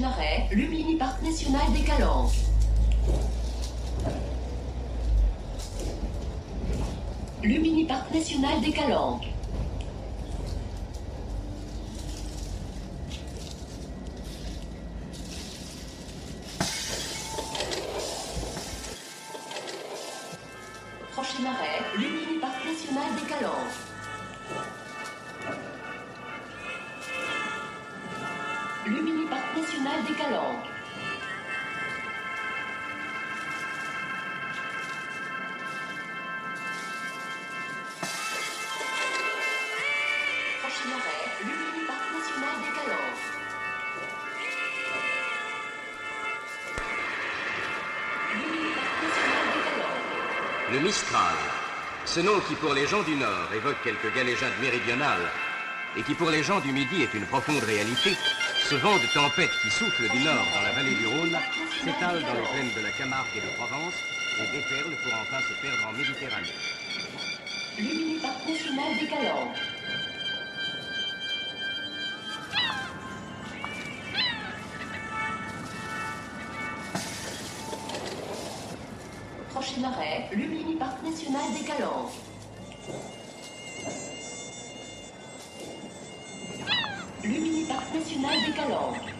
Arrêt, Lumini Parc National des Calanques. Lumini Parc National des Calanques. Le Mistral, ce nom qui pour les gens du Nord évoque quelques galéjades méridionales et qui pour les gens du Midi est une profonde réalité, ce vent de tempête qui souffle du Nord dans la vallée du Rhône s'étale dans les plaines de la Camargue et de Provence et déferle pour enfin se perdre en Méditerranée. Lumini Parc National des. Prochain arrêt, Lumini Parc National des Calanques. Lumini Parc National des Calanques.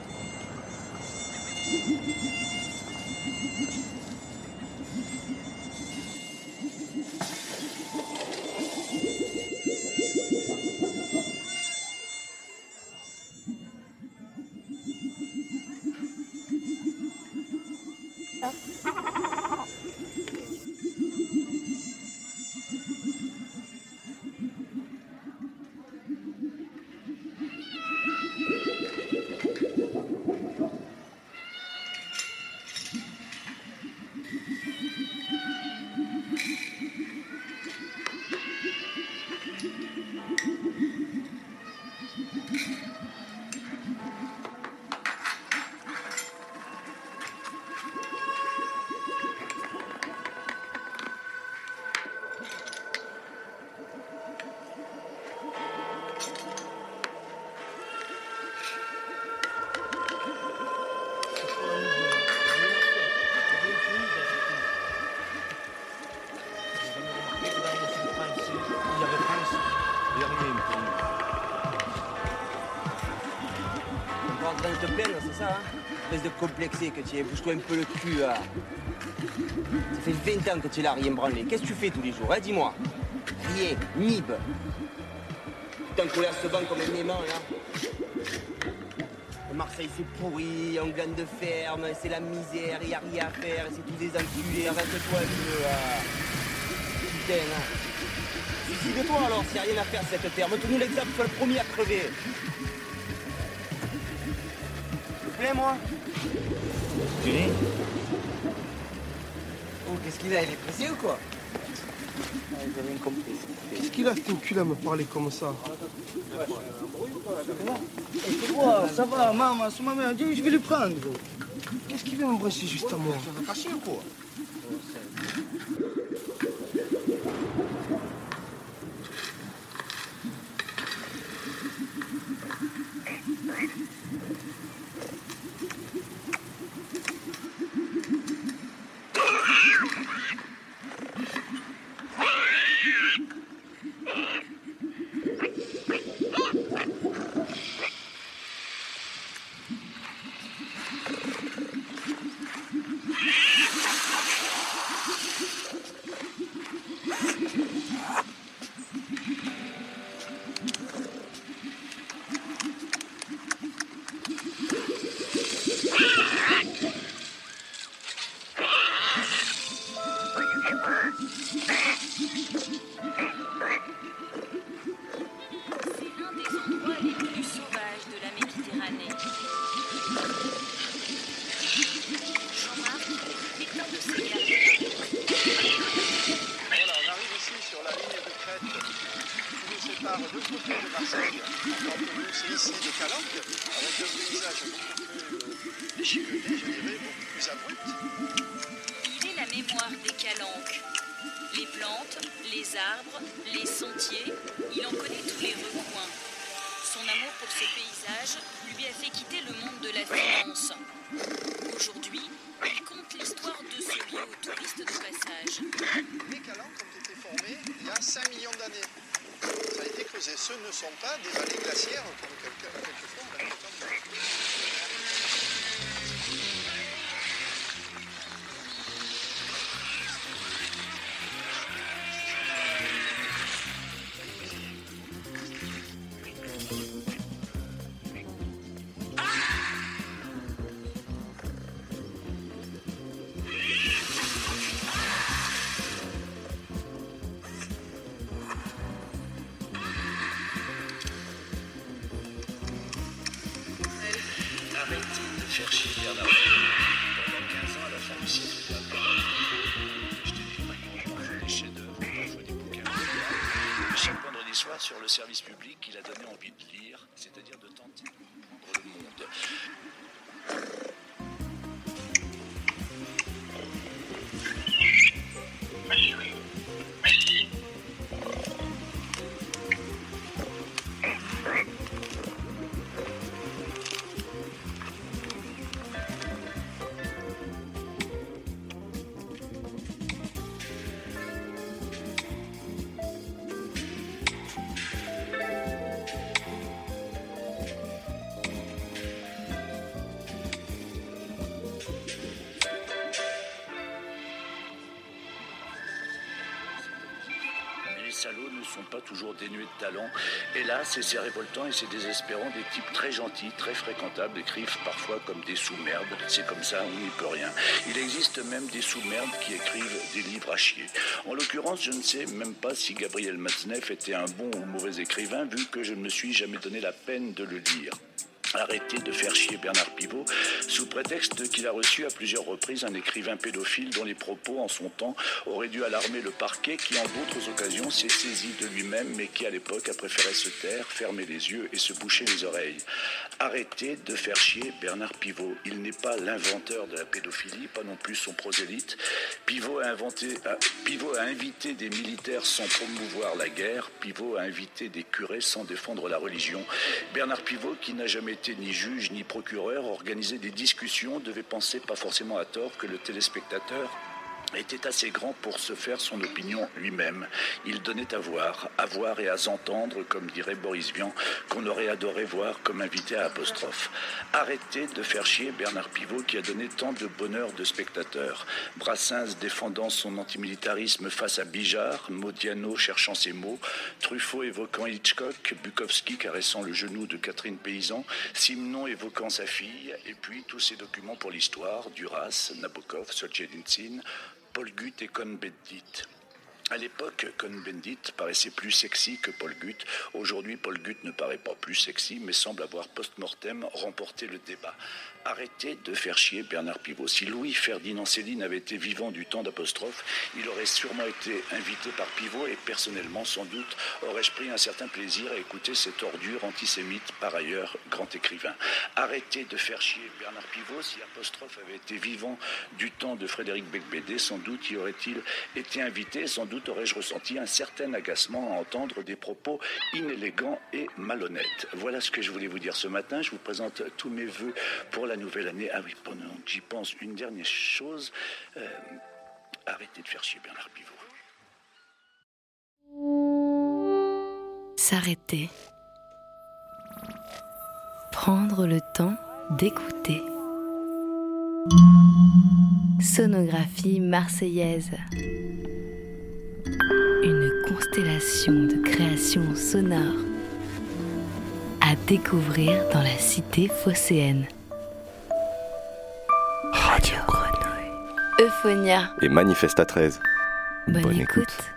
Te c'est ça hein? Espèce de complexé que tu es, bouge-toi un peu le cul. Ça fait 20 ans que tu là, rien branlé. Qu'est-ce que tu fais tous les jours, hein Dis-moi? Rien, nib. Putain, collé à ce banc comme un aimant là. Marseille c'est pourri, en glane de ferme, c'est la misère, y a rien à faire, c'est tous des enculés, arrête-toi un peu là. Putain, hein. Suicide-toi alors s'il y a rien à faire cette terre. Montre-nous l'exemple, sois le premier à crever. S'il te plaît, moi Tu ris Oh, qu'est-ce qu'il a Il est pressé ou quoi? J'ai rien compris. Qu'est-ce qu'il a ce cul à me parler comme ça? Quoi? Ça va, maman, c'est ma mère. Je vais le prendre. Qu'est-ce qu'il vient m'embrasser juste à moi? Ça va cacher ou quoi? Plus. Il est la mémoire des calanques. Les plantes, les arbres, les sentiers, il en connaît tous les recoins. Son amour pour ce paysage lui a fait quitter le monde de la finance. Aujourd'hui, il compte l'histoire de ce lieu aux touristes de passage. Les calanques ont été formées il y a 5 millions d'années. Ça a été creusé. Ce ne sont pas des vallées glaciaires comme quelqu'un quelquefois Chier Bernard Pivot. Pendant 15 ans, à la fin du siècle, il a pas Je te dis, on fait des chefs-d'œuvre, des bouquins. Chaque vendredi soir, sur le service public, il a donné envie de salauds ne sont pas toujours dénués de talent. Hélas, et c'est révoltant et c'est désespérant, des types très gentils, très fréquentables, écrivent parfois comme des sous-merdes. C'est comme ça, on n'y peut rien. Il existe même des sous-merdes qui écrivent des livres à chier. En l'occurrence, je ne sais même pas si Gabriel Matzneff était un bon ou mauvais écrivain, vu que je ne me suis jamais donné la peine de le lire. Arrêtez de faire chier Bernard Pivot sous prétexte qu'il a reçu à plusieurs reprises un écrivain pédophile dont les propos en son temps auraient dû alarmer le parquet qui en d'autres occasions s'est saisi de lui-même mais qui à l'époque a préféré se taire, fermer les yeux et se boucher les oreilles. Arrêtez de faire chier Bernard Pivot. Il n'est pas l'inventeur de la pédophilie, pas non plus son prosélyte. Pivot a, Pivot a invité des militaires sans promouvoir la guerre. Pivot a invité des curés sans défendre la religion. Bernard Pivot, qui n'a jamais ni juge ni procureur, organisait des discussions, devait penser pas forcément à tort que le téléspectateur était assez grand pour se faire son opinion lui-même. Il donnait à voir, à voir et à s'entendre, comme dirait Boris Vian, qu'on aurait adoré voir comme invité à apostrophe. Arrêtez de faire chier Bernard Pivot qui a donné tant de bonheur de spectateurs. Brassens défendant son antimilitarisme face à Bijard, Modiano cherchant ses mots, Truffaut évoquant Hitchcock, Bukowski caressant le genou de Catherine Paysan, Simon évoquant sa fille, et puis tous ces documents pour l'histoire, Duras, Nabokov, Solzhenitsyn, Paul Gut et Cohn-Bendit. À l'époque, Cohn-Bendit paraissait plus sexy que Paul Gut. Aujourd'hui, Paul Gut ne paraît pas plus sexy, mais semble avoir post-mortem remporté le débat. Arrêtez de faire chier Bernard Pivot. Si Louis-Ferdinand Céline avait été vivant du temps d'apostrophe, il aurait sûrement été invité par Pivot et personnellement, sans doute, aurais-je pris un certain plaisir à écouter cette ordure antisémite, par ailleurs grand écrivain. Arrêtez de faire chier Bernard Pivot. Si apostrophe avait été vivant du temps de Frédéric Becbédé, sans doute y aurait-il été invité, sans doute aurais-je ressenti un certain agacement à entendre des propos inélégants et malhonnêtes. Voilà ce que je voulais vous dire ce matin. Je vous présente tous mes voeux pour la nouvelle année. Ah oui, pendant que j'y pense, une dernière chose. Euh, arrêtez de faire chier Bernard Pivot. S'arrêter. Prendre le temps d'écouter. Sonographie marseillaise. Une constellation de créations sonores à découvrir dans la cité phocéenne. Euphonia. et Manifesta 13. Bonne, écoute.